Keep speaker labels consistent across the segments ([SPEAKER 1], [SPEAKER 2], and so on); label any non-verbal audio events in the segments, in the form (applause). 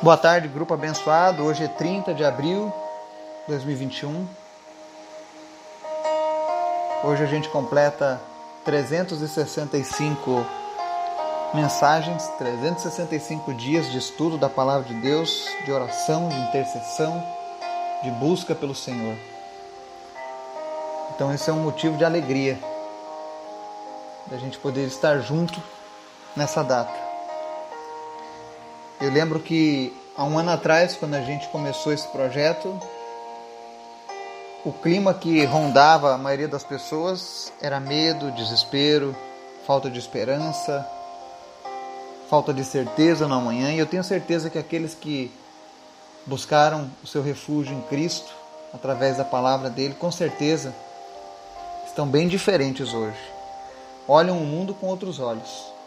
[SPEAKER 1] Boa tarde, grupo abençoado. Hoje é 30 de abril de 2021. Hoje a gente completa 365 mensagens, 365 dias de estudo da palavra de Deus, de oração, de intercessão, de busca pelo Senhor. Então esse é um motivo de alegria da gente poder estar junto nessa data. Eu lembro que há um ano atrás, quando a gente começou esse projeto, o clima que rondava a maioria das pessoas era medo, desespero, falta de esperança, falta de certeza no amanhã. E eu tenho certeza que aqueles que buscaram o seu refúgio em Cristo, através da palavra dele, com certeza estão bem diferentes hoje. Olham o mundo com outros olhos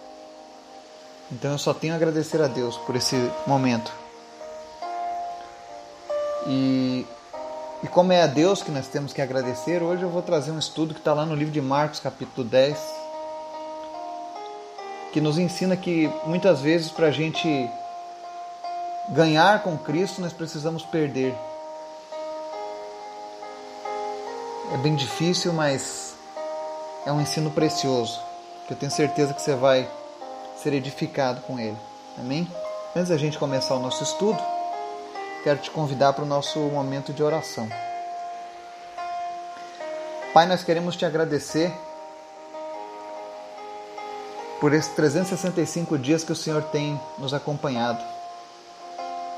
[SPEAKER 1] então eu só tenho a agradecer a Deus por esse momento. E, e como é a Deus que nós temos que agradecer, hoje eu vou trazer um estudo que está lá no livro de Marcos, capítulo 10, que nos ensina que muitas vezes para a gente ganhar com Cristo nós precisamos perder. É bem difícil, mas é um ensino precioso, que eu tenho certeza que você vai ser edificado com ele. Amém? Antes da gente começar o nosso estudo, quero te convidar para o nosso momento de oração. Pai, nós queremos te agradecer por esses 365 dias que o Senhor tem nos acompanhado,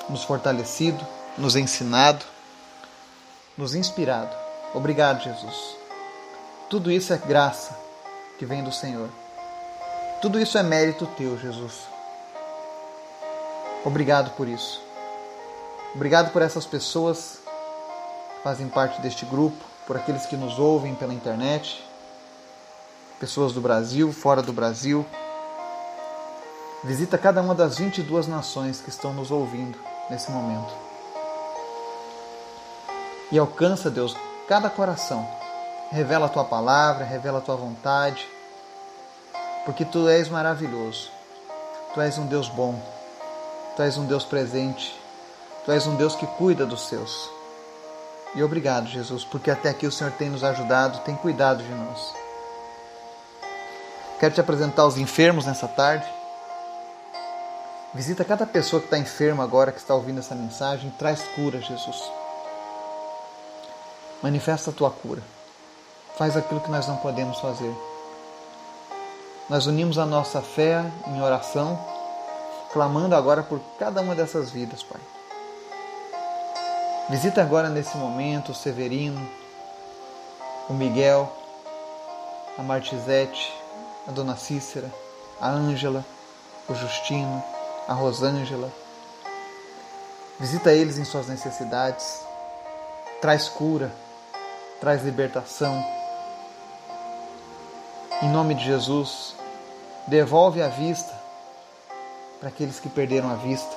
[SPEAKER 1] nos fortalecido, nos ensinado, nos inspirado. Obrigado, Jesus. Tudo isso é graça que vem do Senhor. Tudo isso é mérito teu, Jesus. Obrigado por isso. Obrigado por essas pessoas que fazem parte deste grupo, por aqueles que nos ouvem pela internet, pessoas do Brasil, fora do Brasil. Visita cada uma das 22 nações que estão nos ouvindo nesse momento. E alcança, Deus, cada coração. Revela a tua palavra, revela a tua vontade porque tu és maravilhoso. Tu és um Deus bom. Tu és um Deus presente. Tu és um Deus que cuida dos seus. E obrigado, Jesus, porque até aqui o Senhor tem nos ajudado, tem cuidado de nós. Quero te apresentar os enfermos nessa tarde. Visita cada pessoa que está enferma agora, que está ouvindo essa mensagem. Traz cura, Jesus. Manifesta a tua cura. Faz aquilo que nós não podemos fazer. Nós unimos a nossa fé em oração, clamando agora por cada uma dessas vidas, Pai. Visita agora nesse momento o Severino, o Miguel, a Martizete, a Dona Cícera, a Ângela, o Justino, a Rosângela. Visita eles em suas necessidades. Traz cura, traz libertação em nome de Jesus, devolve a vista para aqueles que perderam a vista.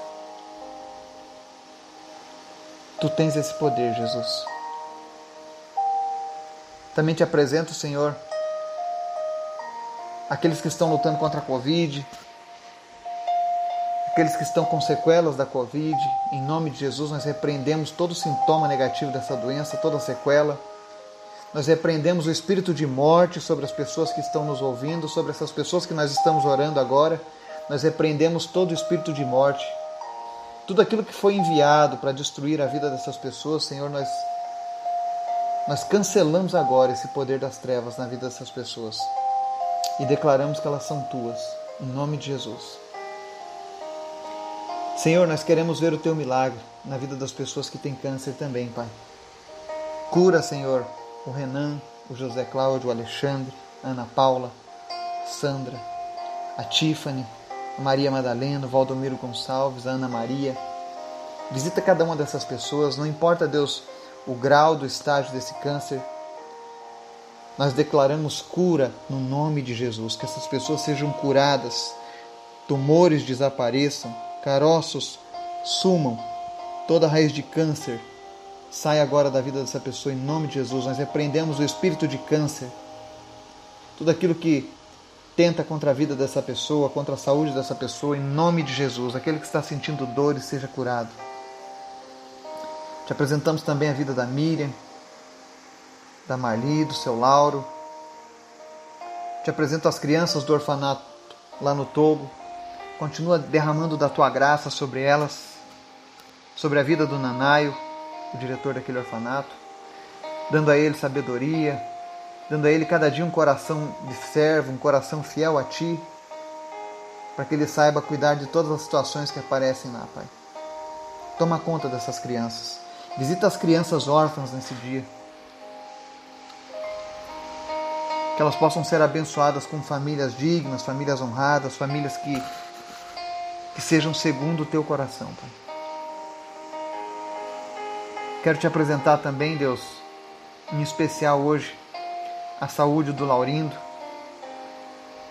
[SPEAKER 1] Tu tens esse poder, Jesus. Também te apresento, Senhor, aqueles que estão lutando contra a Covid, aqueles que estão com sequelas da Covid. Em nome de Jesus, nós repreendemos todo sintoma negativo dessa doença, toda sequela. Nós repreendemos o espírito de morte sobre as pessoas que estão nos ouvindo, sobre essas pessoas que nós estamos orando agora. Nós repreendemos todo o espírito de morte. Tudo aquilo que foi enviado para destruir a vida dessas pessoas, Senhor, nós nós cancelamos agora esse poder das trevas na vida dessas pessoas e declaramos que elas são tuas, em nome de Jesus. Senhor, nós queremos ver o teu milagre na vida das pessoas que têm câncer também, Pai. Cura, Senhor, o Renan, o José Cláudio, o Alexandre, Ana Paula, Sandra, a Tiffany, a Maria Madalena, o Valdomiro Gonçalves, a Ana Maria. Visita cada uma dessas pessoas, não importa, Deus, o grau do estágio desse câncer. Nós declaramos cura no nome de Jesus, que essas pessoas sejam curadas, tumores desapareçam, caroços sumam, toda raiz de câncer Sai agora da vida dessa pessoa em nome de Jesus. Nós repreendemos o espírito de câncer. Tudo aquilo que tenta contra a vida dessa pessoa, contra a saúde dessa pessoa, em nome de Jesus. Aquele que está sentindo dores seja curado. Te apresentamos também a vida da Miriam, da Marli, do seu Lauro. Te apresento as crianças do orfanato lá no Togo. Continua derramando da tua graça sobre elas, sobre a vida do Nanaio, o diretor daquele orfanato, dando a ele sabedoria, dando a ele cada dia um coração de servo, um coração fiel a ti, para que ele saiba cuidar de todas as situações que aparecem lá, Pai. Toma conta dessas crianças. Visita as crianças órfãs nesse dia. Que elas possam ser abençoadas com famílias dignas, famílias honradas, famílias que, que sejam segundo o teu coração, Pai. Quero te apresentar também, Deus, em especial hoje, a saúde do Laurindo,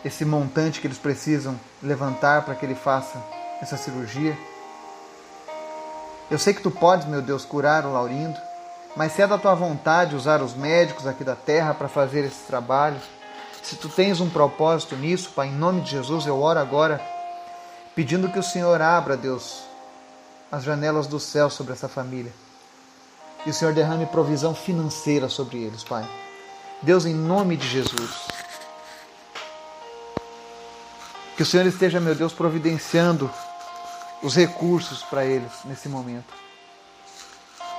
[SPEAKER 1] esse montante que eles precisam levantar para que ele faça essa cirurgia. Eu sei que tu podes, meu Deus, curar o Laurindo, mas se é da tua vontade usar os médicos aqui da terra para fazer esse trabalho, se tu tens um propósito nisso, Pai, em nome de Jesus, eu oro agora, pedindo que o Senhor abra, Deus, as janelas do céu sobre essa família. E o Senhor derrame provisão financeira sobre eles, Pai. Deus, em nome de Jesus. Que o Senhor esteja, meu Deus, providenciando os recursos para eles nesse momento.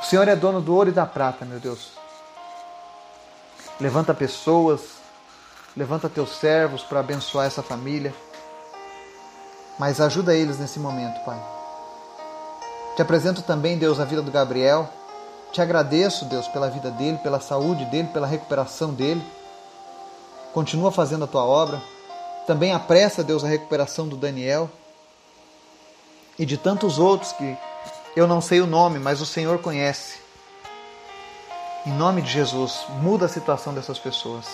[SPEAKER 1] O Senhor é dono do ouro e da prata, meu Deus. Levanta pessoas, levanta teus servos para abençoar essa família. Mas ajuda eles nesse momento, Pai. Te apresento também, Deus, a vida do Gabriel. Te agradeço, Deus, pela vida dele, pela saúde dele, pela recuperação dele. Continua fazendo a tua obra. Também apressa, Deus, a recuperação do Daniel e de tantos outros que eu não sei o nome, mas o Senhor conhece. Em nome de Jesus, muda a situação dessas pessoas.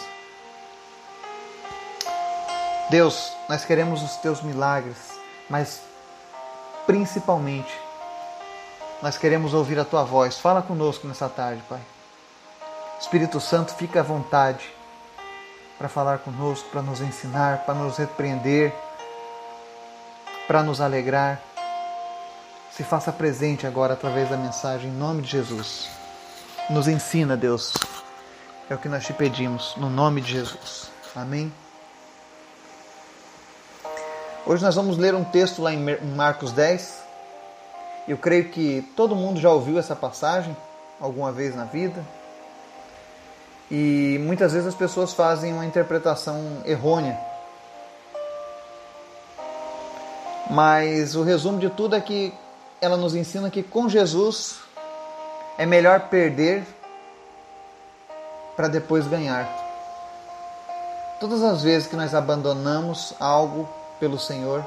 [SPEAKER 1] Deus, nós queremos os teus milagres, mas principalmente nós queremos ouvir a tua voz. Fala conosco nessa tarde, Pai. Espírito Santo, fica à vontade para falar conosco, para nos ensinar, para nos repreender, para nos alegrar. Se faça presente agora através da mensagem em nome de Jesus. Nos ensina, Deus. É o que nós te pedimos, no nome de Jesus. Amém. Hoje nós vamos ler um texto lá em Marcos 10, eu creio que todo mundo já ouviu essa passagem alguma vez na vida. E muitas vezes as pessoas fazem uma interpretação errônea. Mas o resumo de tudo é que ela nos ensina que com Jesus é melhor perder para depois ganhar. Todas as vezes que nós abandonamos algo pelo Senhor,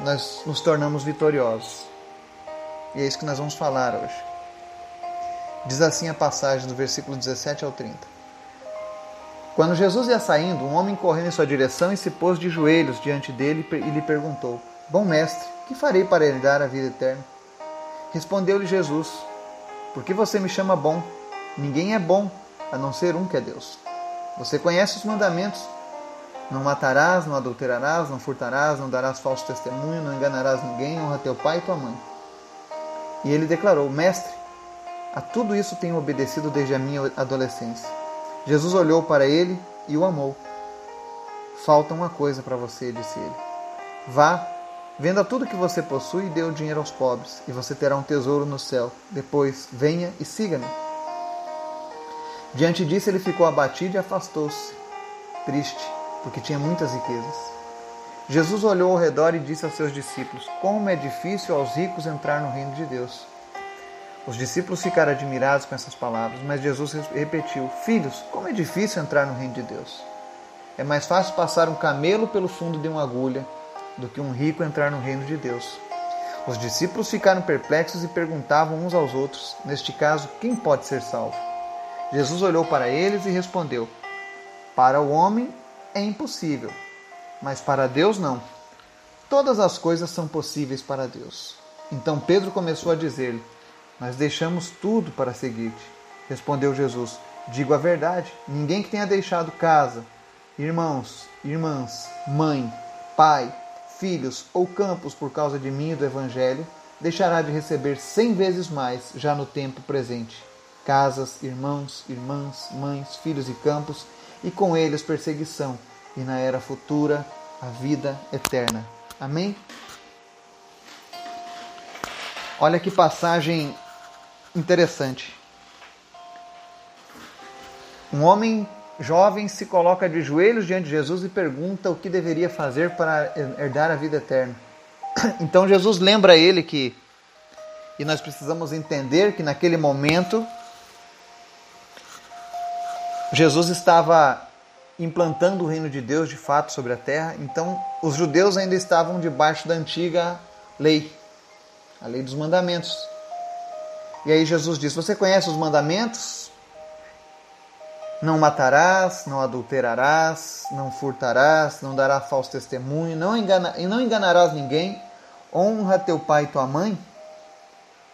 [SPEAKER 1] nós nos tornamos vitoriosos. E é isso que nós vamos falar hoje. Diz assim a passagem do versículo 17 ao 30. Quando Jesus ia saindo, um homem correu em sua direção e se pôs de joelhos diante dele e lhe perguntou: Bom mestre, que farei para herdar a vida eterna? Respondeu-lhe Jesus: Por que você me chama bom? Ninguém é bom, a não ser um que é Deus. Você conhece os mandamentos: Não matarás, não adulterarás, não furtarás, não darás falso testemunho, não enganarás ninguém, honra teu pai e tua mãe. E ele declarou: Mestre, a tudo isso tenho obedecido desde a minha adolescência. Jesus olhou para ele e o amou. Falta uma coisa para você, disse ele. Vá, venda tudo que você possui e dê o dinheiro aos pobres, e você terá um tesouro no céu. Depois, venha e siga-me. Diante disso, ele ficou abatido e afastou-se, triste, porque tinha muitas riquezas. Jesus olhou ao redor e disse aos seus discípulos: Como é difícil aos ricos entrar no reino de Deus. Os discípulos ficaram admirados com essas palavras, mas Jesus repetiu: Filhos, como é difícil entrar no reino de Deus. É mais fácil passar um camelo pelo fundo de uma agulha do que um rico entrar no reino de Deus. Os discípulos ficaram perplexos e perguntavam uns aos outros: Neste caso, quem pode ser salvo? Jesus olhou para eles e respondeu: Para o homem é impossível mas para Deus não. Todas as coisas são possíveis para Deus. Então Pedro começou a dizer-lhe: Nós deixamos tudo para seguir-te. Respondeu Jesus: Digo a verdade: ninguém que tenha deixado casa, irmãos, irmãs, mãe, pai, filhos ou campos por causa de mim e do Evangelho, deixará de receber cem vezes mais já no tempo presente. Casas, irmãos, irmãs, mães, filhos e campos, e com eles perseguição, e na era futura a vida eterna. Amém? Olha que passagem interessante. Um homem jovem se coloca de joelhos diante de Jesus e pergunta o que deveria fazer para herdar a vida eterna. (coughs) Então Jesus lembra ele que, e nós precisamos entender que naquele momento, Jesus estava implantando o reino de Deus de fato sobre a terra, então os judeus ainda estavam debaixo da antiga lei, a lei dos mandamentos. E aí Jesus diz: Você conhece os mandamentos? Não matarás, não adulterarás, não furtarás, não darás falso testemunho, não, engana, não enganarás ninguém, honra teu pai e tua mãe.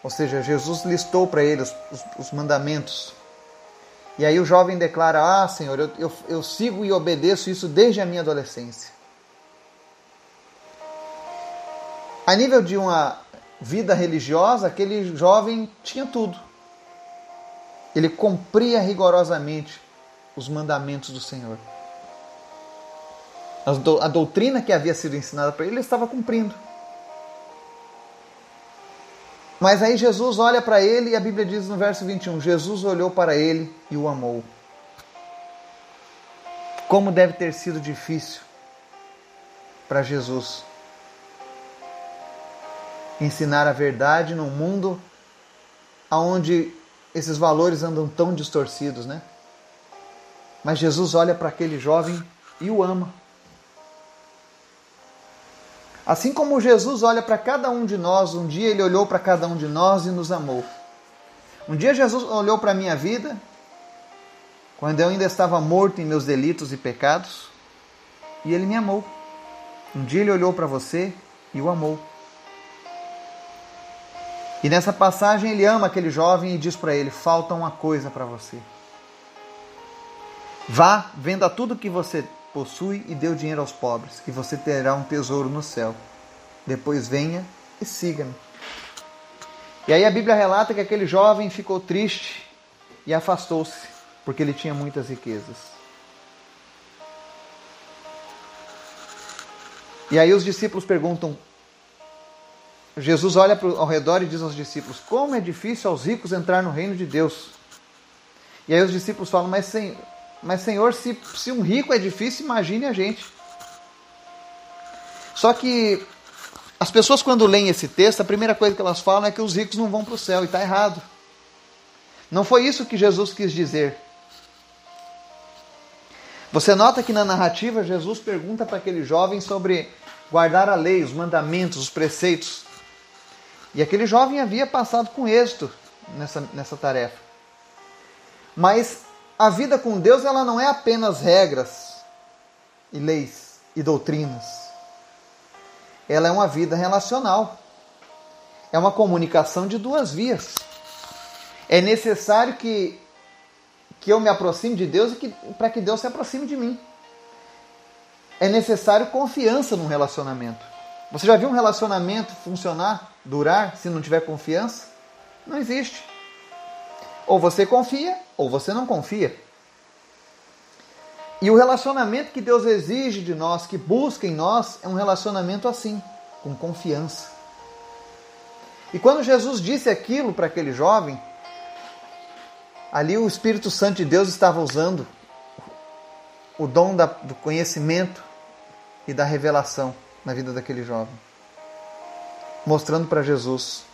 [SPEAKER 1] Ou seja, Jesus listou para ele os, os, mandamentos. E aí o jovem declara: Ah, Senhor, eu, eu, eu sigo e obedeço isso desde a minha adolescência. A nível de uma vida religiosa, aquele jovem tinha tudo. Ele cumpria rigorosamente os mandamentos do Senhor. A doutrina que havia sido ensinada para ele, ele estava cumprindo. Mas aí Jesus olha para ele e a Bíblia diz no verso 21: Jesus olhou para ele e o amou. Como deve ter sido difícil para Jesus ensinar a verdade num mundo onde esses valores andam tão distorcidos, né? Mas Jesus olha para aquele jovem e o ama. Assim como Jesus olha para cada um de nós, um dia ele olhou para cada um de nós e nos amou. Um dia Jesus olhou para a minha vida, quando eu ainda estava morto em meus delitos e pecados, e ele me amou. Um dia ele olhou para você e o amou. E nessa passagem ele ama aquele jovem e diz para ele: falta uma coisa para você. Vá, venda tudo que você possui e dê o dinheiro aos pobres, que você terá um tesouro no céu. Depois venha e siga-me. E aí a Bíblia relata que aquele jovem ficou triste e afastou-se, porque ele tinha muitas riquezas. E aí os discípulos perguntam: Jesus olha ao redor e diz aos discípulos: Como é difícil aos ricos entrar no reino de Deus. E aí os discípulos falam: Mas, senhor, mas senhor se, se um rico é difícil, imagine a gente. Só que as pessoas, quando leem esse texto, a primeira coisa que elas falam é que os ricos não vão para o céu, e está errado. Não foi isso que Jesus quis dizer. Você nota que na narrativa Jesus pergunta para aquele jovem sobre guardar a lei, os mandamentos, os preceitos. E aquele jovem havia passado com êxito nessa, nessa tarefa. Mas a vida com Deus ela não é apenas regras e leis e doutrinas. Ela é uma vida relacional. É uma comunicação de duas vias. É necessário que, que eu me aproxime de Deus e para que Deus se aproxime de mim. É necessário confiança no relacionamento. Você já viu um relacionamento funcionar, durar, se não tiver confiança? Não existe. Ou você confia, ou você não confia. E o relacionamento que Deus exige de nós, que busca em nós, é um relacionamento assim, com confiança. E quando Jesus disse aquilo para aquele jovem, ali o Espírito Santo de Deus estava usando o dom da, do conhecimento e da revelação na vida daquele jovem, mostrando para Jesus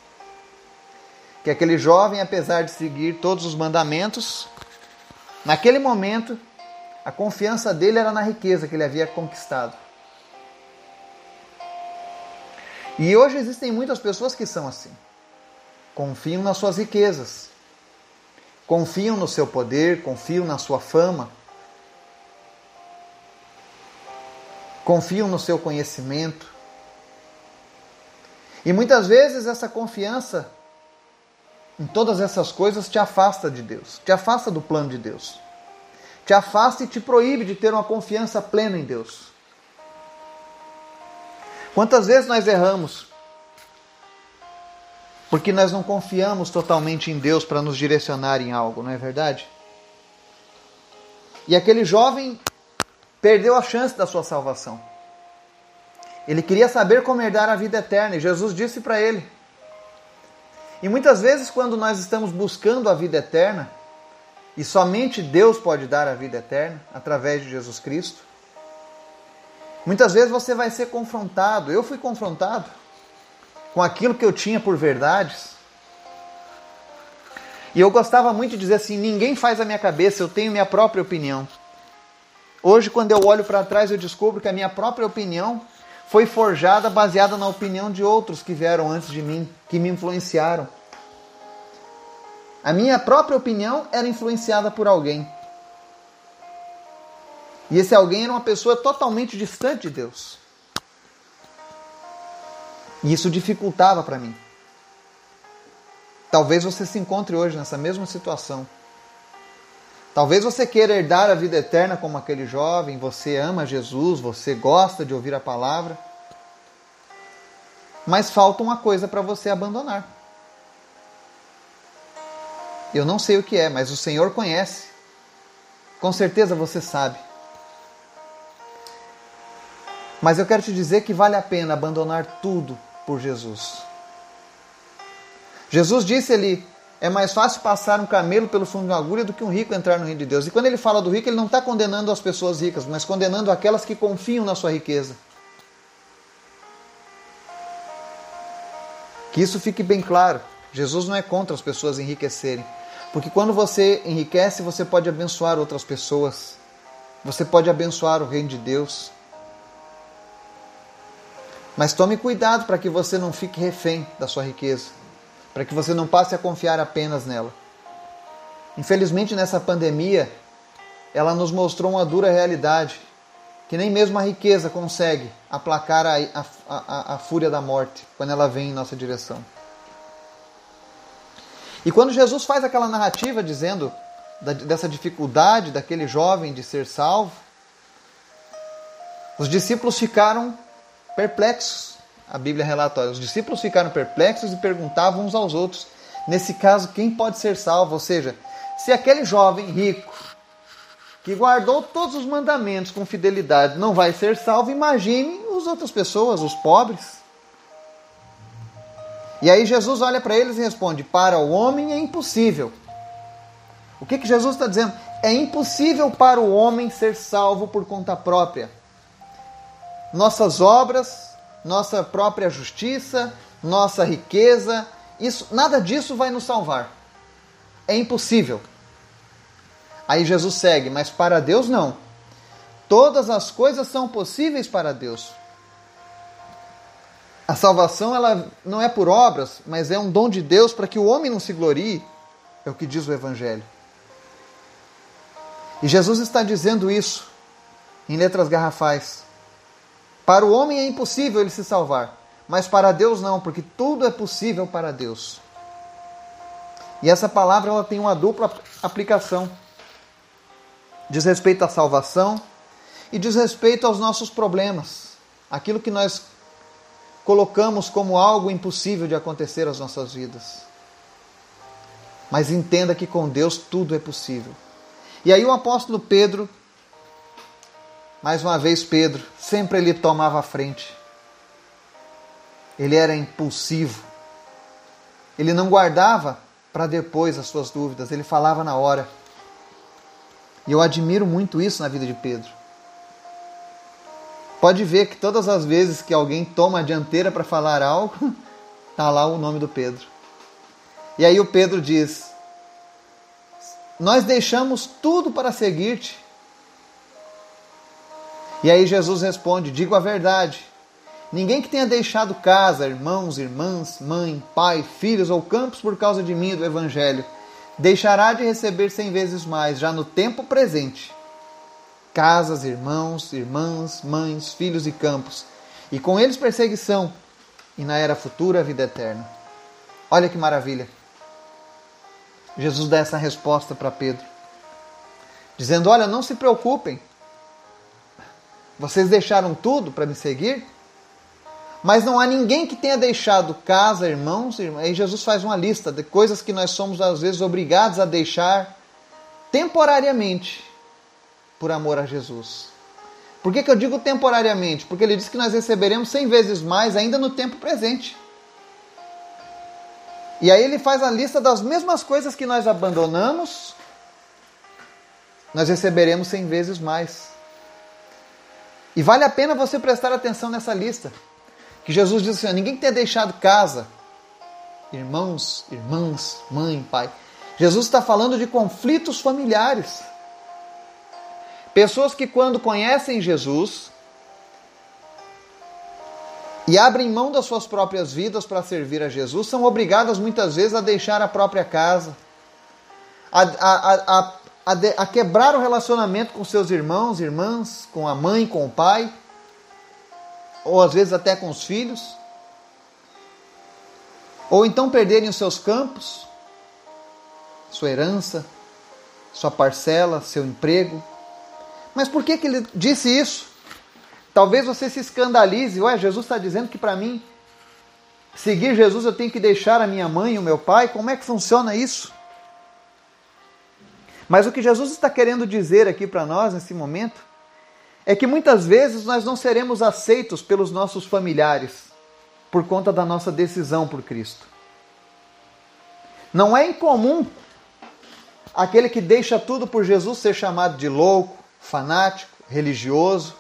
[SPEAKER 1] que aquele jovem, apesar de seguir todos os mandamentos, naquele momento a confiança dele era na riqueza que ele havia conquistado. E hoje existem muitas pessoas que são assim. Confiam nas suas riquezas, confiam no seu poder, confiam na sua fama, confiam no seu conhecimento. E muitas vezes essa confiança em todas essas coisas te afasta de Deus, te afasta do plano de Deus, te afasta e te proíbe de ter uma confiança plena em Deus. Quantas vezes nós erramos porque nós não confiamos totalmente em Deus para nos direcionar em algo, não é verdade? E aquele jovem perdeu a chance da sua salvação. Ele queria saber como herdar a vida eterna e Jesus disse para ele. E muitas vezes, quando nós estamos buscando a vida eterna, e somente Deus pode dar a vida eterna através de Jesus Cristo, muitas vezes você vai ser confrontado. Eu fui confrontado com aquilo que eu tinha por verdades. E eu gostava muito de dizer assim: ninguém faz a minha cabeça, eu tenho minha própria opinião. Hoje, quando eu olho para trás, eu descubro que a minha própria opinião foi forjada baseada na opinião de outros que vieram antes de mim, que me influenciaram. A minha própria opinião era influenciada por alguém. E esse alguém era uma pessoa totalmente distante de Deus. E isso dificultava para mim. Talvez você se encontre hoje nessa mesma situação. Talvez você queira herdar a vida eterna como aquele jovem, você ama Jesus, você gosta de ouvir a palavra, mas falta uma coisa para você abandonar. Eu não sei o que é, mas o Senhor conhece. Com certeza você sabe. Mas eu quero te dizer que vale a pena abandonar tudo por Jesus. Jesus disse ali: é mais fácil passar um camelo pelo fundo de uma agulha do que um rico entrar no reino de Deus. E quando ele fala do rico, ele não está condenando as pessoas ricas, mas condenando aquelas que confiam na sua riqueza. Que isso fique bem claro. Jesus não é contra as pessoas enriquecerem. Porque quando você enriquece, você pode abençoar outras pessoas. Você pode abençoar o reino de Deus. Mas tome cuidado para que você não fique refém da sua riqueza, para que você não passe a confiar apenas nela. Infelizmente, nessa pandemia, ela nos mostrou uma dura realidade, que nem mesmo a riqueza consegue aplacar a, a, a, a fúria da morte quando ela vem em nossa direção. E quando Jesus faz aquela narrativa dizendo da, dessa dificuldade daquele jovem de ser salvo, os discípulos ficaram perplexos. A Bíblia relata: os discípulos ficaram perplexos e perguntavam uns aos outros. Nesse caso, quem pode ser salvo? Ou seja, se aquele jovem rico que guardou todos os mandamentos com fidelidade não vai ser salvo, imagine as outras pessoas, os pobres. E aí Jesus olha para eles e responde: Para o homem é impossível. O que, que Jesus está dizendo? É impossível para o homem ser salvo por conta própria nossas obras, nossa própria justiça, nossa riqueza, isso, nada disso vai nos salvar. É impossível. Aí Jesus segue, mas para Deus não. Todas as coisas são possíveis para Deus. A salvação ela não é por obras, mas é um dom de Deus para que o homem não se glorie, é o que diz o Evangelho. E Jesus está dizendo isso em letras garrafais. Para o homem é impossível ele se salvar, mas para Deus não, porque tudo é possível para Deus. E essa palavra ela tem uma dupla aplicação. Diz respeito à salvação e diz respeito aos nossos problemas, aquilo que nós colocamos como algo impossível de acontecer às nossas vidas. Mas entenda que com Deus tudo é possível. E aí o apóstolo Pedro mais uma vez, Pedro, sempre ele tomava a frente. Ele era impulsivo. Ele não guardava para depois as suas dúvidas, ele falava na hora. E eu admiro muito isso na vida de Pedro. Pode ver que todas as vezes que alguém toma a dianteira para falar algo, está (laughs) lá o nome do Pedro. E aí o Pedro diz: Nós deixamos tudo para seguir-te. E aí Jesus responde: Digo a verdade. Ninguém que tenha deixado casa, irmãos, irmãs, mãe, pai, filhos ou campos por causa de mim do Evangelho, deixará de receber cem vezes mais, já no tempo presente. Casas, irmãos, irmãs, mães, filhos e campos, e com eles perseguição, e na era futura a vida eterna. Olha que maravilha! Jesus dá essa resposta para Pedro. dizendo: Olha, não se preocupem, vocês deixaram tudo para me seguir? Mas não há ninguém que tenha deixado casa, irmãos, irmãs. Aí Jesus faz uma lista de coisas que nós somos às vezes obrigados a deixar temporariamente por amor a Jesus. Por que, que eu digo temporariamente? Porque ele diz que nós receberemos cem vezes mais ainda no tempo presente. E aí ele faz a lista das mesmas coisas que nós abandonamos, nós receberemos cem vezes mais. E vale a pena você prestar atenção nessa lista. Que Jesus diz assim: ninguém que tenha deixado casa, irmãos, irmãs, mãe, pai. Jesus está falando de conflitos familiares. Pessoas que, quando conhecem Jesus e abrem mão das suas próprias vidas para servir a Jesus, são obrigadas muitas vezes a deixar a própria casa, a, a, a, a, a quebrar o relacionamento com seus irmãos, irmãs, com a mãe, com o pai, ou às vezes até com os filhos, ou então perderem os seus campos, sua herança, sua parcela, seu emprego. Mas por que, que ele disse isso? Talvez você se escandalize, ué, Jesus está dizendo que para mim seguir Jesus eu tenho que deixar a minha mãe e o meu pai, como é que funciona isso? Mas o que Jesus está querendo dizer aqui para nós nesse momento é que muitas vezes nós não seremos aceitos pelos nossos familiares por conta da nossa decisão por Cristo. Não é incomum aquele que deixa tudo por Jesus ser chamado de louco, fanático, religioso,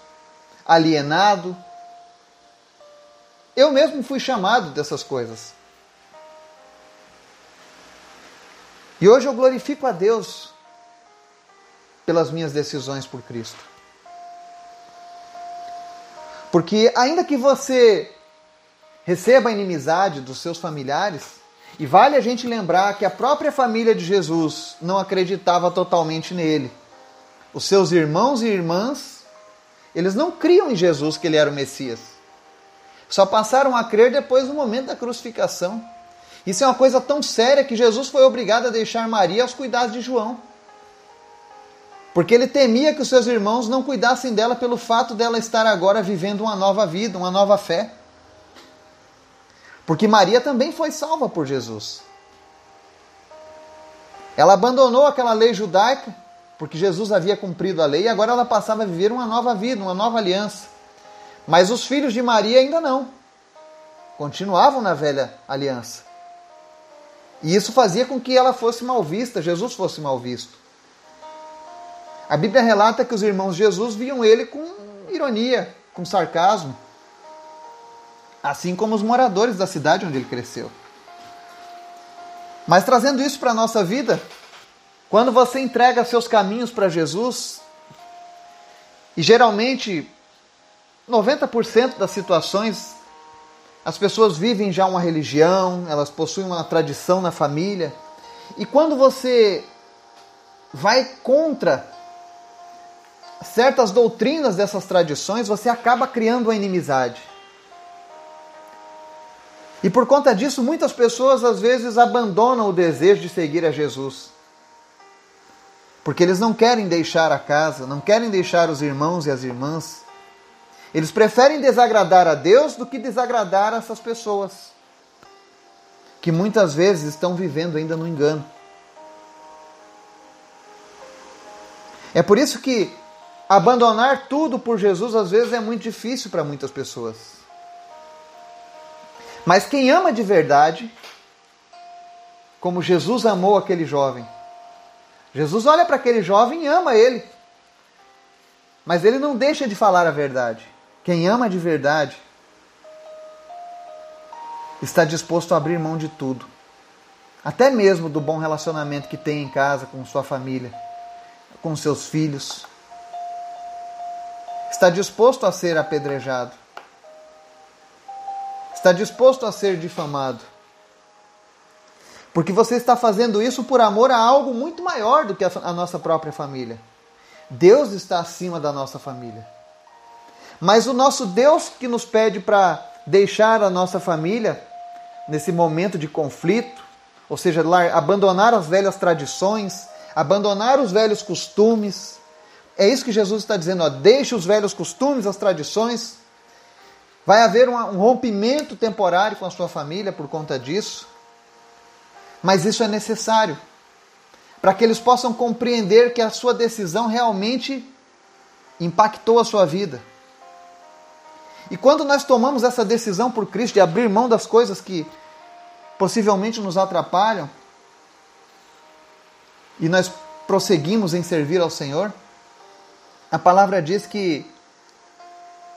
[SPEAKER 1] alienado. Eu mesmo fui chamado dessas coisas. E hoje eu glorifico a Deus pelas minhas decisões por Cristo. Porque ainda que você receba a inimizade dos seus familiares, e vale a gente lembrar que a própria família de Jesus não acreditava totalmente nele. Os seus irmãos e irmãs, eles não criam em Jesus que ele era o Messias. Só passaram a crer depois do momento da crucificação. Isso é uma coisa tão séria que Jesus foi obrigado a deixar Maria aos cuidados de João. Porque ele temia que os seus irmãos não cuidassem dela pelo fato dela estar agora vivendo uma nova vida, uma nova fé. Porque Maria também foi salva por Jesus. Ela abandonou aquela lei judaica, porque Jesus havia cumprido a lei, e agora ela passava a viver uma nova vida, uma nova aliança. Mas os filhos de Maria ainda não. Continuavam na velha aliança. E isso fazia com que ela fosse mal vista, Jesus fosse mal visto. A Bíblia relata que os irmãos de Jesus viam ele com ironia, com sarcasmo, assim como os moradores da cidade onde ele cresceu. Mas trazendo isso para a nossa vida, quando você entrega seus caminhos para Jesus, e geralmente 90% das situações as pessoas vivem já uma religião, elas possuem uma tradição na família, e quando você vai contra certas doutrinas dessas tradições, você acaba criando uma inimizade. E por conta disso, muitas pessoas às vezes abandonam o desejo de seguir a Jesus. Porque eles não querem deixar a casa, não querem deixar os irmãos e as irmãs. Eles preferem desagradar a Deus do que desagradar essas pessoas, que muitas vezes estão vivendo ainda no engano. É por isso que Abandonar tudo por Jesus às vezes é muito difícil para muitas pessoas. Mas quem ama de verdade, como Jesus amou aquele jovem, Jesus olha para aquele jovem e ama ele. Mas ele não deixa de falar a verdade. Quem ama de verdade está disposto a abrir mão de tudo, até mesmo do bom relacionamento que tem em casa com sua família, com seus filhos está disposto a ser apedrejado, está disposto a ser difamado. Porque você está fazendo isso por amor a algo muito maior do que a nossa própria família. Deus está acima da nossa família. Mas o nosso Deus que nos pede para deixar a nossa família nesse momento de conflito, ou seja, abandonar as velhas tradições, abandonar os velhos costumes. É isso que Jesus está dizendo, ó, deixe os velhos costumes, as tradições. Vai haver um rompimento temporário com a sua família por conta disso. Mas isso é necessário para que eles possam compreender que a sua decisão realmente impactou a sua vida. E quando nós tomamos essa decisão por Cristo de abrir mão das coisas que possivelmente nos atrapalham, e nós prosseguimos em servir ao Senhor, a palavra diz que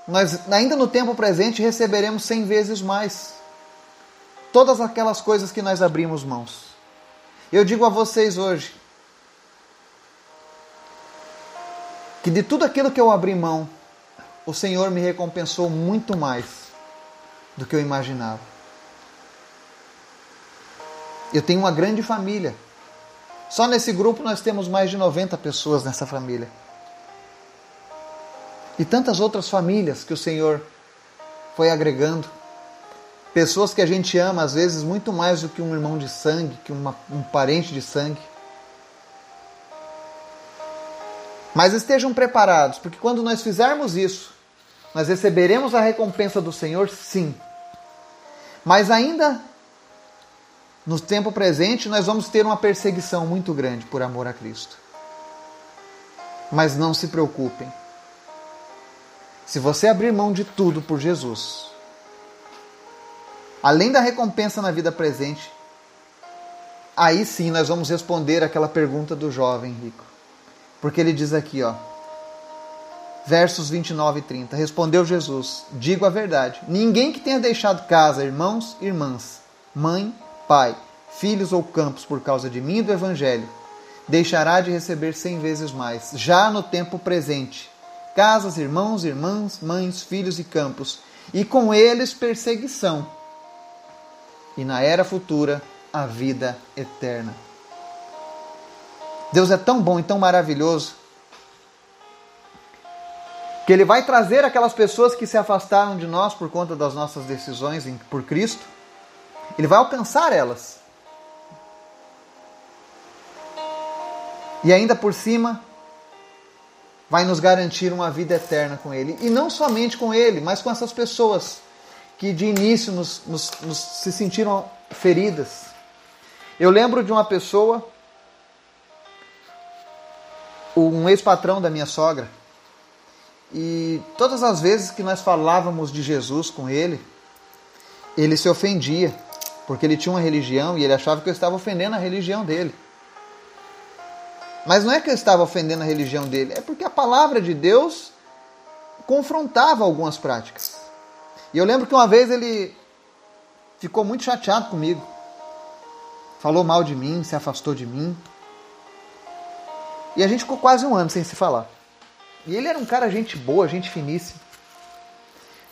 [SPEAKER 1] nós, ainda no tempo presente, receberemos cem vezes mais. Todas aquelas coisas que nós abrimos mãos. Eu digo a vocês hoje que de tudo aquilo que eu abri mão, o Senhor me recompensou muito mais do que eu imaginava. Eu tenho uma grande família. Só nesse grupo nós temos mais de 90 pessoas nessa família. E tantas outras famílias que o Senhor foi agregando. Pessoas que a gente ama, às vezes, muito mais do que um irmão de sangue, que uma, um parente de sangue. Mas estejam preparados, porque quando nós fizermos isso, nós receberemos a recompensa do Senhor, sim. Mas ainda no tempo presente, nós vamos ter uma perseguição muito grande por amor a Cristo. Mas não se preocupem. Se você abrir mão de tudo por Jesus, além da recompensa na vida presente, aí sim nós vamos responder aquela pergunta do jovem rico. Porque ele diz aqui, ó, versos 29 e 30. Respondeu Jesus: Digo a verdade. Ninguém que tenha deixado casa, irmãos, irmãs, mãe, pai, filhos ou campos por causa de mim e do evangelho, deixará de receber cem vezes mais, já no tempo presente. Casas, irmãos, irmãs, mães, filhos e campos, e com eles perseguição. E na era futura, a vida eterna. Deus é tão bom e tão maravilhoso que Ele vai trazer aquelas pessoas que se afastaram de nós por conta das nossas decisões por Cristo, Ele vai alcançar elas. E ainda por cima, vai nos garantir uma vida eterna com Ele. E não somente com Ele, mas com essas pessoas que de início nos, nos, nos se sentiram feridas. Eu lembro de uma pessoa, um ex-patrão da minha sogra, e todas as vezes que nós falávamos de Jesus com ele, ele se ofendia, porque ele tinha uma religião e ele achava que eu estava ofendendo a religião dele. Mas não é que eu estava ofendendo a religião dele, é porque a palavra de Deus confrontava algumas práticas. E eu lembro que uma vez ele ficou muito chateado comigo. Falou mal de mim, se afastou de mim. E a gente ficou quase um ano sem se falar. E ele era um cara gente boa, gente finíssima.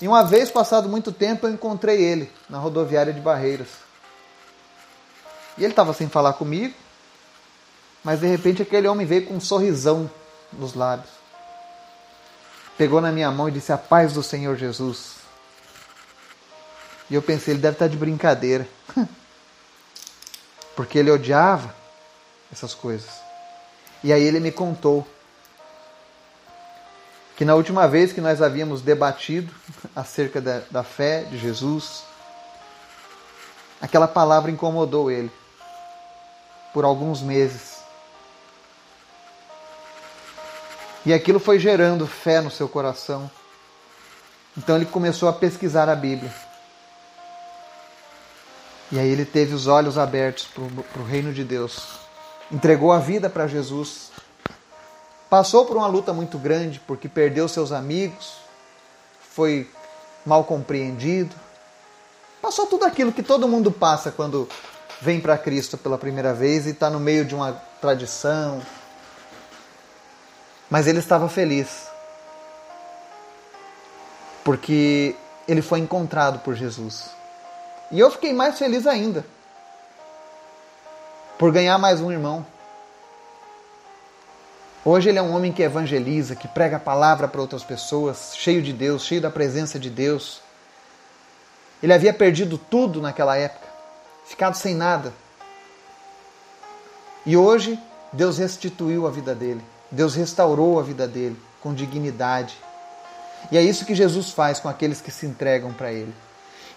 [SPEAKER 1] E uma vez, passado muito tempo, eu encontrei ele na rodoviária de Barreiras. E ele estava sem falar comigo, mas de repente aquele homem veio com um sorrisão nos lábios. Pegou na minha mão e disse: A paz do Senhor Jesus. E eu pensei, ele deve estar de brincadeira. (laughs) Porque ele odiava essas coisas. E aí ele me contou que na última vez que nós havíamos debatido acerca da, da fé de Jesus, aquela palavra incomodou ele por alguns meses. E aquilo foi gerando fé no seu coração. Então ele começou a pesquisar a Bíblia. E aí ele teve os olhos abertos para o reino de Deus. Entregou a vida para Jesus. Passou por uma luta muito grande porque perdeu seus amigos, foi mal compreendido. Passou tudo aquilo que todo mundo passa quando vem para Cristo pela primeira vez e está no meio de uma tradição. Mas ele estava feliz porque ele foi encontrado por Jesus. E eu fiquei mais feliz ainda por ganhar mais um irmão. Hoje ele é um homem que evangeliza, que prega a palavra para outras pessoas, cheio de Deus, cheio da presença de Deus. Ele havia perdido tudo naquela época, ficado sem nada. E hoje Deus restituiu a vida dele. Deus restaurou a vida dele com dignidade. E é isso que Jesus faz com aqueles que se entregam para ele.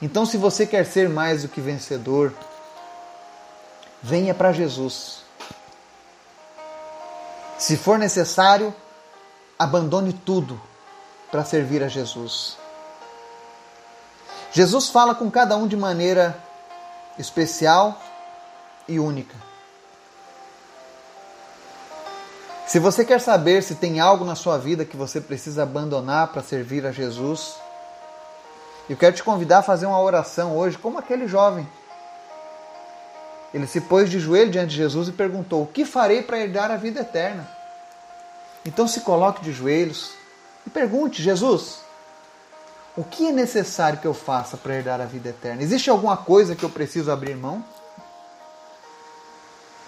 [SPEAKER 1] Então, se você quer ser mais do que vencedor, venha para Jesus. Se for necessário, abandone tudo para servir a Jesus. Jesus fala com cada um de maneira especial e única. Se você quer saber se tem algo na sua vida que você precisa abandonar para servir a Jesus, eu quero te convidar a fazer uma oração hoje, como aquele jovem. Ele se pôs de joelho diante de Jesus e perguntou: O que farei para herdar a vida eterna? Então se coloque de joelhos e pergunte: Jesus, o que é necessário que eu faça para herdar a vida eterna? Existe alguma coisa que eu preciso abrir mão?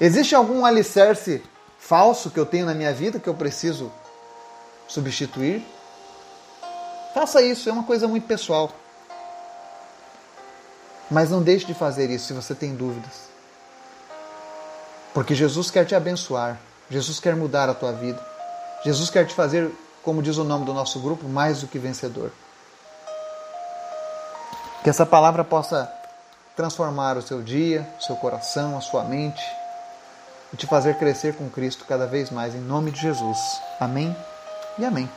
[SPEAKER 1] Existe algum alicerce falso que eu tenho na minha vida que eu preciso substituir? Faça isso, é uma coisa muito pessoal. Mas não deixe de fazer isso se você tem dúvidas. Porque Jesus quer te abençoar. Jesus quer mudar a tua vida. Jesus quer te fazer, como diz o nome do nosso grupo, mais do que vencedor. Que essa palavra possa transformar o seu dia, o seu coração, a sua mente te fazer crescer com Cristo cada vez mais, em nome de Jesus. Amém e amém.